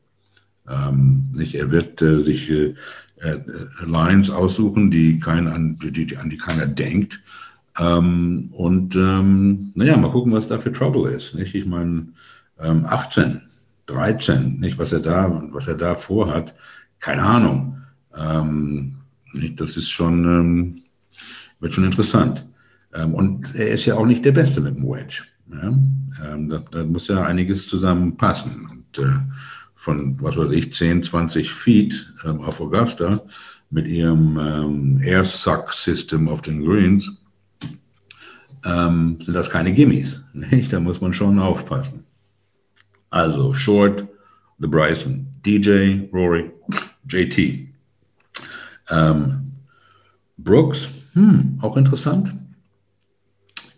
Ähm, nicht, er wird äh, sich äh, äh, Lines aussuchen, die, kein, an, die, an die keiner denkt. Ähm, und ähm, naja, mal gucken, was da für Trouble ist. Nicht? Ich meine, ähm, 18, 13, nicht, was er da, was er da vorhat, keine Ahnung. Ähm, das ist schon, ähm, wird schon interessant. Ähm, und er ist ja auch nicht der Beste mit dem Wedge. Ja? Ähm, da, da, muss ja einiges zusammenpassen. Und äh, von, was weiß ich, 10, 20 Feet ähm, auf Augusta mit ihrem ähm, Air Suck System auf den Greens ähm, sind das keine Gimmies. [laughs] Nicht? Da muss man schon aufpassen. Also Short, The Bryson, DJ, Rory, JT. Ähm, Brooks, hm, auch interessant.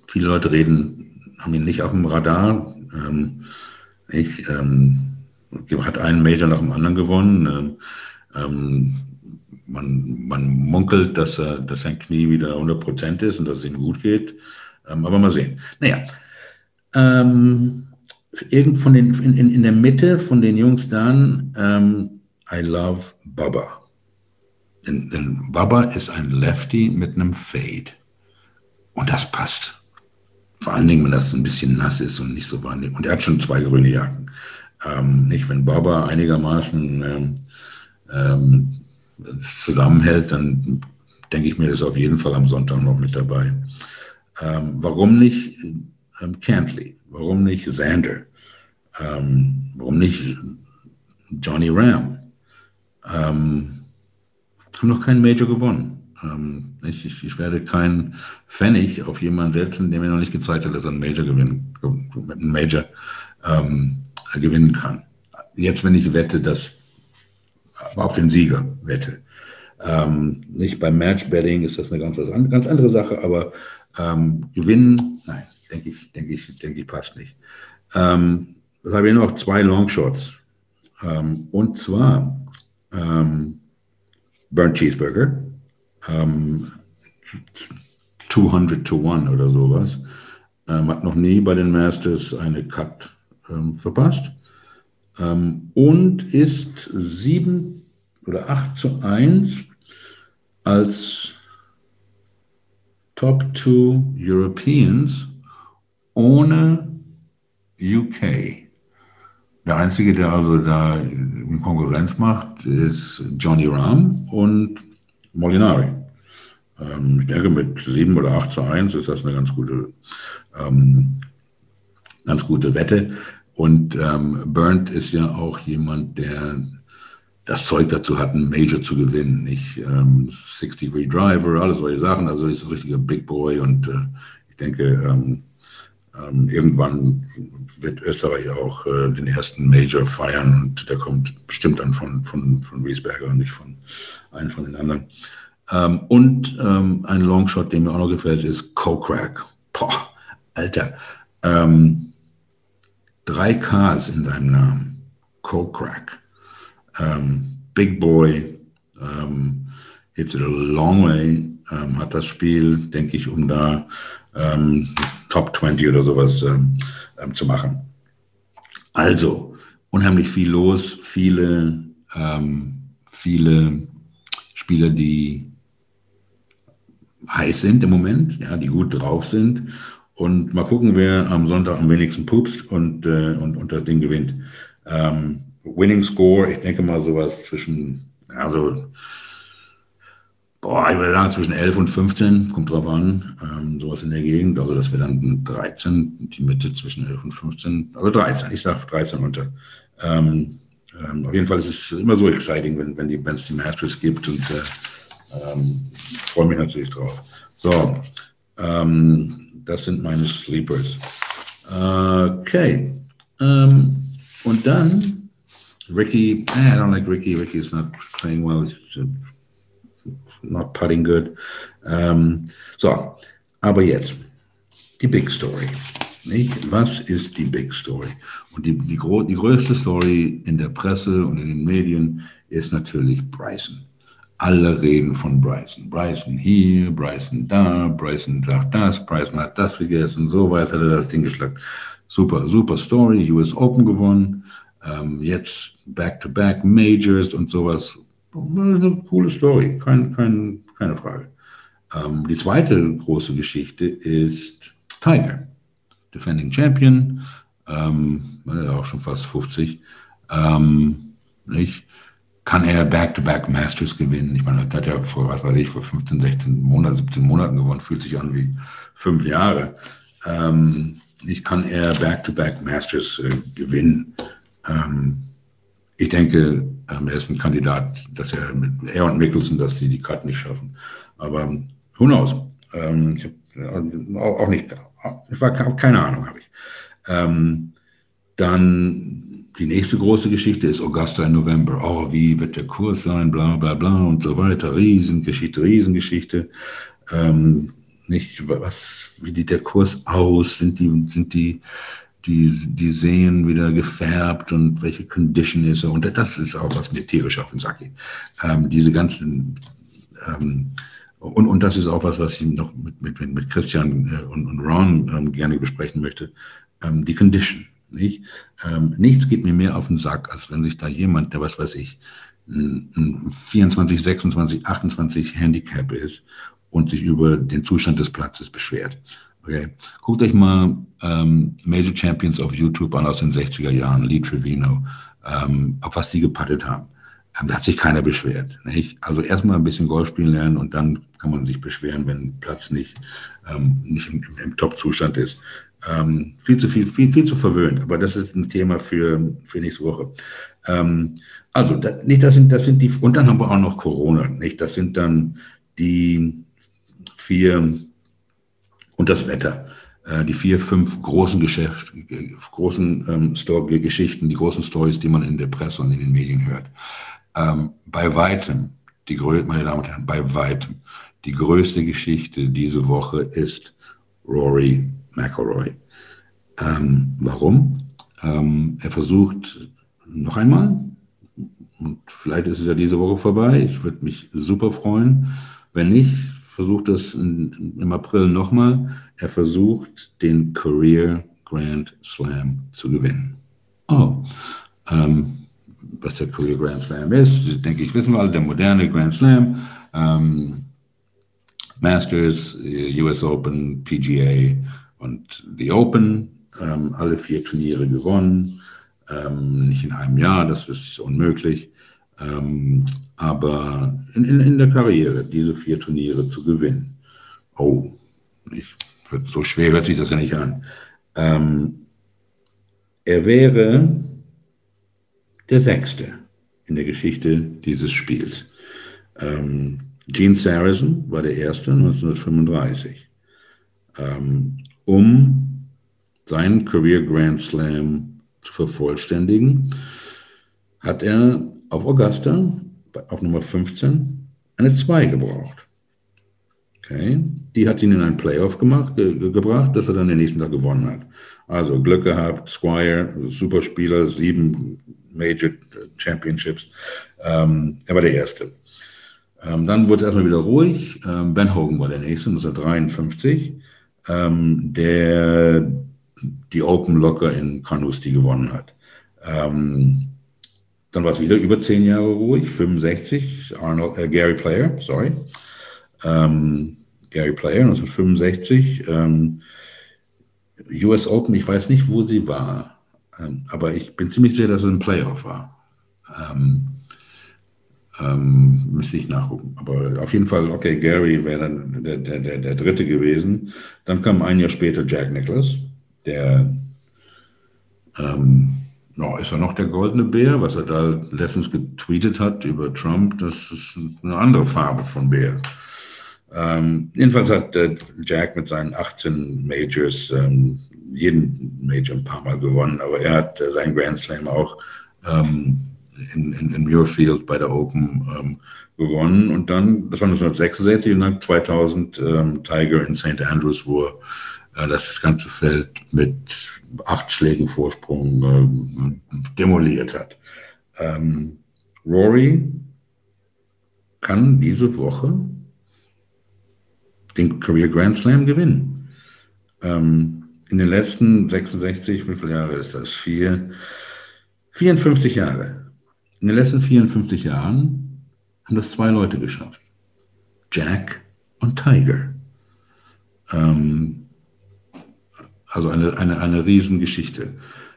Viele Leute reden, haben ihn nicht auf dem Radar. Ähm, ich, ähm, hat einen Major nach dem anderen gewonnen. Ähm, ähm man, man, munkelt, dass, er, dass sein Knie wieder 100% ist und dass es ihm gut geht. Ähm, aber mal sehen. Naja, ähm, irgend von den, in, in, in der Mitte von den Jungs dann, ähm, I love Baba. Denn, denn Baba ist ein Lefty mit einem Fade. Und das passt. Vor allen Dingen, wenn das ein bisschen nass ist und nicht so wahnsinnig. Und er hat schon zwei grüne Jacken. Ähm, nicht, wenn Baba einigermaßen ähm, ähm, zusammenhält, dann denke ich mir, ist auf jeden Fall am Sonntag noch mit dabei. Ähm, warum nicht ähm, Cantley? Warum nicht Xander? Ähm, warum nicht Johnny Ram? Ähm, haben noch keinen Major gewonnen. Ähm, ich, ich, ich, werde keinen Pfennig auf jemanden setzen, der mir noch nicht gezeigt hat, dass er einen Major gewinnen, einen Major ähm, gewinnen kann. Jetzt, wenn ich wette, dass auf den Sieger wette. Ähm, nicht beim Matchbetting ist das eine ganz, ganz andere Sache, aber ähm, gewinnen, nein, denke ich, denke ich, denke ich, passt nicht. Ähm, das habe ich noch zwei Longshots. Ähm, und zwar ähm, Burnt Cheeseburger, ähm, 200 to 1 oder sowas. Ähm, hat noch nie bei den Masters eine Cut ähm, verpasst. Ähm, und ist 7 oder 8 zu 1 als Top Two Europeans ohne UK. Der einzige, der also da Konkurrenz macht, ist Johnny Rahm und Molinari. Ähm, ich denke, mit 7 oder 8 zu 1 ist das eine ganz gute, ähm, ganz gute Wette. Und ähm, Burnt ist ja auch jemand, der das Zeug dazu hat, einen Major zu gewinnen. Nicht ähm, Six Degree Driver, alles solche Sachen. Also ist ein richtiger Big Boy und äh, ich denke, ähm, irgendwann wird Österreich auch äh, den ersten Major feiern und der kommt bestimmt dann von, von, von Wiesberger und nicht von einem von den anderen. Ähm, und ähm, ein Longshot, der mir auch noch gefällt, ist Co-Crack. Boah, Alter. Ähm, drei Ks in deinem Namen. Co-Crack ähm, Big Boy, ähm, hits it a long way, hat das Spiel, denke ich, um da ähm, Top 20 oder sowas ähm, ähm, zu machen. Also, unheimlich viel los, viele, viele Spieler, die heiß sind im Moment, ja, die gut drauf sind. Und mal gucken, wer am Sonntag am wenigsten pupst und, äh, und, und das Ding gewinnt. Ähm, Winning Score, ich denke mal sowas zwischen, also, boah, ich würde sagen zwischen 11 und 15, kommt drauf an, ähm, sowas in der Gegend. Also das wäre dann 13, die Mitte zwischen 11 und 15, also 13, ich sage 13 unter. Ähm, ähm, auf jeden Fall ist es immer so exciting, wenn, wenn die, es die Masters gibt und äh, ähm, freue mich natürlich drauf. So, ähm, das sind meine Sleepers. Okay. Ähm, und dann Ricky, I don't like Ricky. Ricky's not playing well. He's not putting good. Ähm, so, aber jetzt die Big Story. Nicht? Was ist die Big Story? Und die, die, die größte Story in der Presse und in den Medien ist natürlich Bryson. Alle reden von Bryson. Bryson hier, Bryson da, Bryson sagt das, Bryson hat das gegessen, so weiter, hat er das Ding geschlagen. Super, super Story, US Open gewonnen, ähm, jetzt Back-to-Back Majors und sowas. Eine coole Story, kein, kein, keine Frage. Ähm, die zweite große Geschichte ist Tiger, Defending Champion, ähm, auch schon fast 50. Ähm, nicht? kann er Back-to-Back -back Masters gewinnen? Ich meine, das hat ja vor, was weiß ich, vor 15, 16 Monaten, 17 Monaten gewonnen, fühlt sich an wie fünf Jahre. Ähm, ich kann er Back-to-Back -back Masters äh, gewinnen. Ähm, ich denke, ähm, er ist ein Kandidat, dass er mit er und Mickelson, dass die die Cut nicht schaffen. Aber who knows? Ähm, ich habe auch nicht, ich war keine Ahnung, habe ich. Ähm, dann die nächste große Geschichte ist Augusta im November. Oh, wie wird der Kurs sein? Bla bla bla und so weiter. Riesengeschichte, Riesengeschichte. Ähm, nicht, was, wie sieht der Kurs aus? Sind die, sind die die, die Seen wieder gefärbt und welche Condition ist er. Und das ist auch, was mir tierisch auf den Sack geht. Ähm, diese ganzen, ähm, und, und das ist auch was, was ich noch mit, mit, mit Christian äh, und, und Ron ähm, gerne besprechen möchte, ähm, die Condition. Nicht? Ähm, nichts geht mir mehr auf den Sack, als wenn sich da jemand, der was weiß ich, ein 24, 26, 28 Handicap ist und sich über den Zustand des Platzes beschwert. Okay. Guckt euch mal ähm, Major Champions auf YouTube an aus den 60er Jahren, Lee Trevino, ähm, auf was die gepattet haben. Ähm, da hat sich keiner beschwert. Nicht? Also erstmal ein bisschen Golf spielen lernen und dann kann man sich beschweren, wenn Platz nicht, ähm, nicht im, im Top-Zustand ist. Ähm, viel zu viel, viel, viel zu verwöhnt. Aber das ist ein Thema für, für nächste Woche. Ähm, also, da, nicht, das sind, das sind die, und dann haben wir auch noch Corona, nicht? Das sind dann die vier und das Wetter. Äh, die vier, fünf großen Geschäft, großen ähm, Story Geschichten, die großen Stories, die man in der Presse und in den Medien hört. Ähm, bei weitem, die meine Damen und Herren, bei weitem, die größte Geschichte diese Woche ist Rory McElroy. Ähm, warum? Ähm, er versucht noch einmal, und vielleicht ist es ja diese Woche vorbei, ich würde mich super freuen. Wenn nicht, versucht das in, im April nochmal. Er versucht, den Career Grand Slam zu gewinnen. Oh, ähm, was der Career Grand Slam ist, denke ich, wissen wir alle, der moderne Grand Slam. Ähm, Masters, US Open, PGA und The Open, ähm, alle vier Turniere gewonnen. Ähm, nicht in einem Jahr, das ist unmöglich. Ähm, aber in, in, in, der Karriere diese vier Turniere zu gewinnen. Oh, ich, so schwer hört sich das ja nicht an. Ähm, er wäre der Sechste in der Geschichte dieses Spiels. Ähm, Gene Saracen war der Erste 1935. Ähm, um seinen Career Grand Slam zu vervollständigen, hat er auf Augusta, auf Nummer 15, eine 2 gebraucht. Okay. Die hat ihn in ein Playoff gemacht, ge gebracht, das er dann den nächsten Tag gewonnen hat. Also Glück gehabt, Squire, Superspieler, sieben Major Championships. Ähm, er war der Erste. Ähm, dann wurde es erstmal wieder ruhig. Ähm, ben Hogan war der Nächste, 1953, ähm, der die Open Locker in Carnoustie gewonnen hat. Ähm, dann war es wieder über zehn Jahre ruhig, 65, Arnold, äh, Gary Player, sorry. Ähm, Gary Player 1965. Ähm, US Open, ich weiß nicht, wo sie war, ähm, aber ich bin ziemlich sicher, dass es ein Playoff war. Ähm, ähm, müsste ich nachgucken. Aber auf jeden Fall, okay, Gary wäre dann der, der, der, der dritte gewesen. Dann kam ein Jahr später Jack Nicklaus, der ähm, no, ist er noch der goldene Bär? Was er da letztens getweetet hat über Trump, das ist eine andere Farbe von Bär. Ähm, jedenfalls hat äh, Jack mit seinen 18 Majors ähm, jeden Major ein paar Mal gewonnen, aber er hat äh, seinen Grand Slam auch ähm, in, in, in Muirfield bei der Open ähm, gewonnen. Und dann, das war 1966 und dann 2000 ähm, Tiger in St. Andrews, wo er das ganze Feld mit acht Schlägen Vorsprung äh, demoliert hat. Ähm, Rory kann diese Woche den Career Grand Slam gewinnen. Ähm, in den letzten 66, wie viele Jahre ist das? Vier, 54 Jahre. In den letzten 54 Jahren haben das zwei Leute geschafft. Jack und Tiger. Ähm, also eine, eine, eine Riesengeschichte.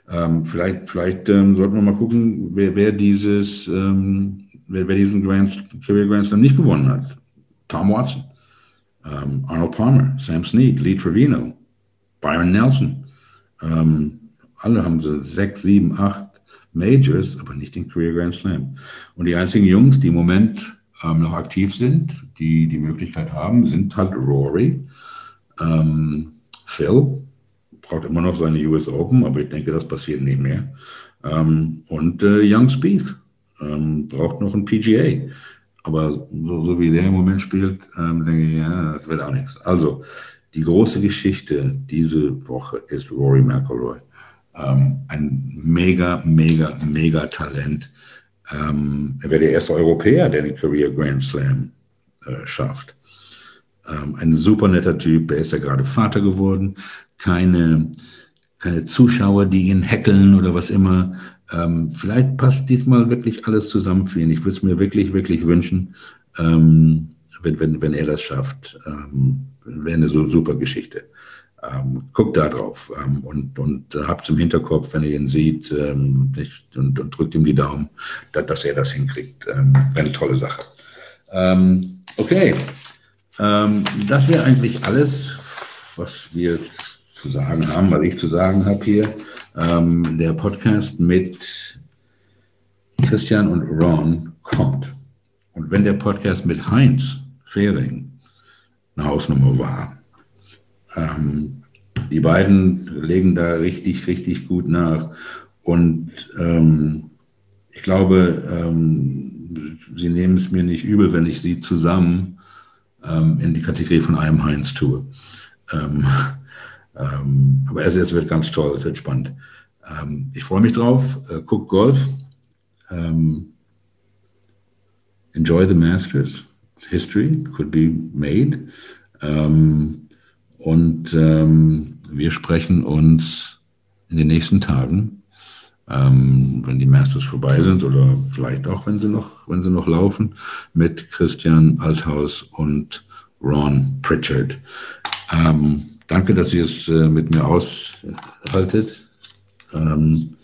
Ähm, vielleicht vielleicht ähm, sollten wir mal gucken, wer, wer dieses ähm, wer, wer diesen Grand, Career Grand Slam nicht gewonnen hat. Tom Watson, ähm, Arnold Palmer, Sam Snead, Lee Trevino, Byron Nelson. Ähm, alle haben so sechs, sieben, acht Majors, aber nicht den Career Grand Slam. Und die einzigen Jungs, die im Moment ähm, noch aktiv sind, die die Möglichkeit haben, sind halt Rory, Phil, braucht immer noch seine US Open, aber ich denke, das passiert nicht mehr. Ähm, und äh, Young Spieth ähm, braucht noch ein PGA. Aber so, so, wie der im Moment spielt, ähm, denke ich, ja, das wird auch nichts. Also, die große Geschichte diese Woche ist Rory McIlroy. Ähm, ein mega, mega, mega Talent. Ähm, er wäre der erste Europäer, der den Career Grand Slam äh, schafft. Ähm, ein super netter Typ, er ist ja gerade Vater geworden. Keine, keine Zuschauer, die ihn heckeln oder was immer. Ähm, vielleicht passt diesmal wirklich alles zusammen für ihn. Ich würde es mir wirklich, wirklich wünschen, ähm, wenn, wenn, wenn er das schafft. Ähm, Wäre eine so super Geschichte. Ähm, guckt da drauf ähm, und, und äh, habt im Hinterkopf, wenn ihr ihn seht ähm, nicht, und, und, drückt ihm die Daumen, dass, dass er das hinkriegt. Ähm, Wäre eine tolle Sache. Ähm, okay, ähm, das wäre eigentlich alles, was wir zu sagen haben, was ich zu sagen habe hier. der Podcast mit Christian und Ron kommt. Und wenn der Podcast mit Heinz Fehring eine Hausnummer war, ähm, die beiden legen da richtig, richtig gut nach. Und ähm, ich glaube, ähm, sie nehmen es mir nicht übel, wenn ich sie zusammen ähm, in die Kategorie von einem Heinz tue. Ähm, ähm, aber es, es, wird ganz toll, es wird spannend. ich freue mich drauf. Äh, guck Golf. enjoy the Masters. History could be made. Um, und ähm, wir sprechen uns in den nächsten Tagen, ähm, wenn die Masters vorbei sind oder vielleicht auch, wenn sie noch, wenn sie noch laufen, mit Christian Althaus und Ron Pritchard. Ähm, danke, dass ihr es äh, mit mir aushaltet. Ähm,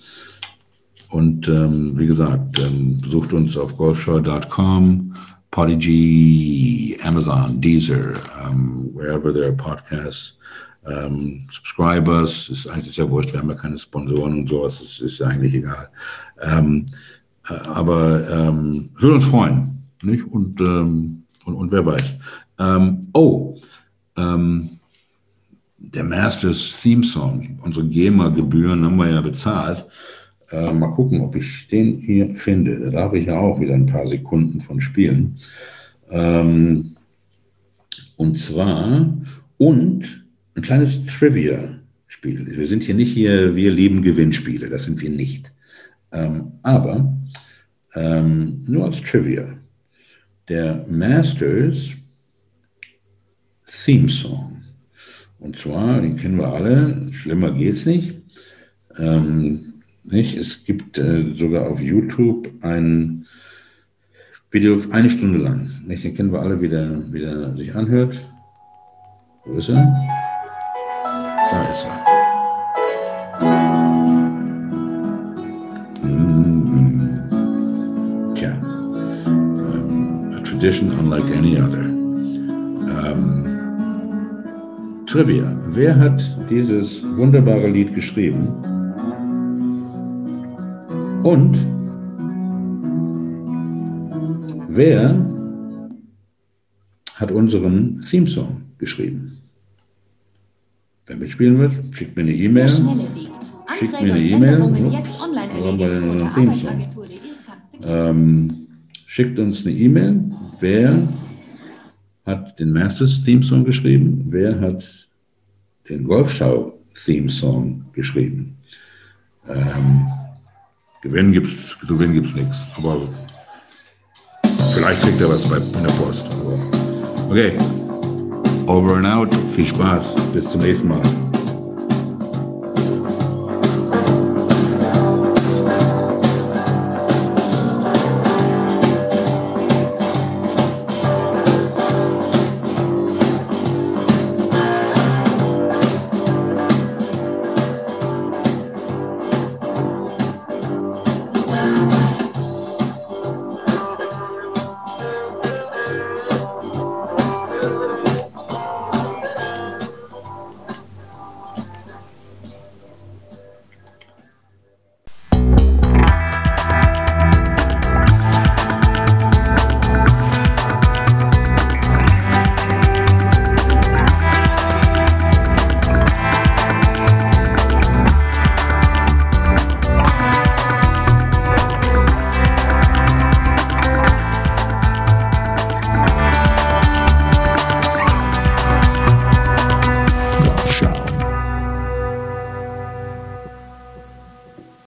und ähm, wie gesagt, ähm, besucht uns auf golfshow.com Podigy, Amazon, Deezer, um, wherever there are podcasts. Um, subscribe us, ist eigentlich sehr wurscht, wir haben ja keine Sponsoren und sowas, ist, ist eigentlich egal. Ähm, äh, aber ähm, würde uns freuen, nicht? Und, ähm, und, und, wer weiß. Ähm, oh, ähm, der Masters Theme Song, unsere GEMA-Gebühren haben wir ja bezahlt. Äh, mal gucken, ob ich den hier finde. Da darf ich ja auch wieder ein paar Sekunden von spielen. Ähm, und zwar, und ein kleines Trivia-Spiel. Wir sind hier nicht hier, wir lieben Gewinnspiele, das sind wir nicht. Ähm, aber ähm, nur als Trivia. Der Masters Theme Song. Und zwar, den kennen wir alle, schlimmer geht's nicht. Ähm, nicht? Es gibt äh, sogar auf YouTube ein Video eine Stunde lang. Nicht? Den kennen wir alle, wie der, wie der sich anhört. Wo ist er? Da ist er. -hmm. Tja. A tradition unlike any other. Trivia. Wer hat dieses wunderbare Lied geschrieben? Und wer hat unseren Theme-Song geschrieben? Wer mitspielen wird, schickt mir eine E-Mail. Schickt mir eine E-Mail. Ähm, schickt uns eine E-Mail. Wer hat den Masters Theme Song geschrieben? Wer hat den Golfschau Theme Song geschrieben? Ähm, Gewinnen gibt es Gewinn gibt's nichts. Aber vielleicht kriegt er was bei, in der Post. Okay. Over and out. Viel Spaß. Bis zum nächsten Mal.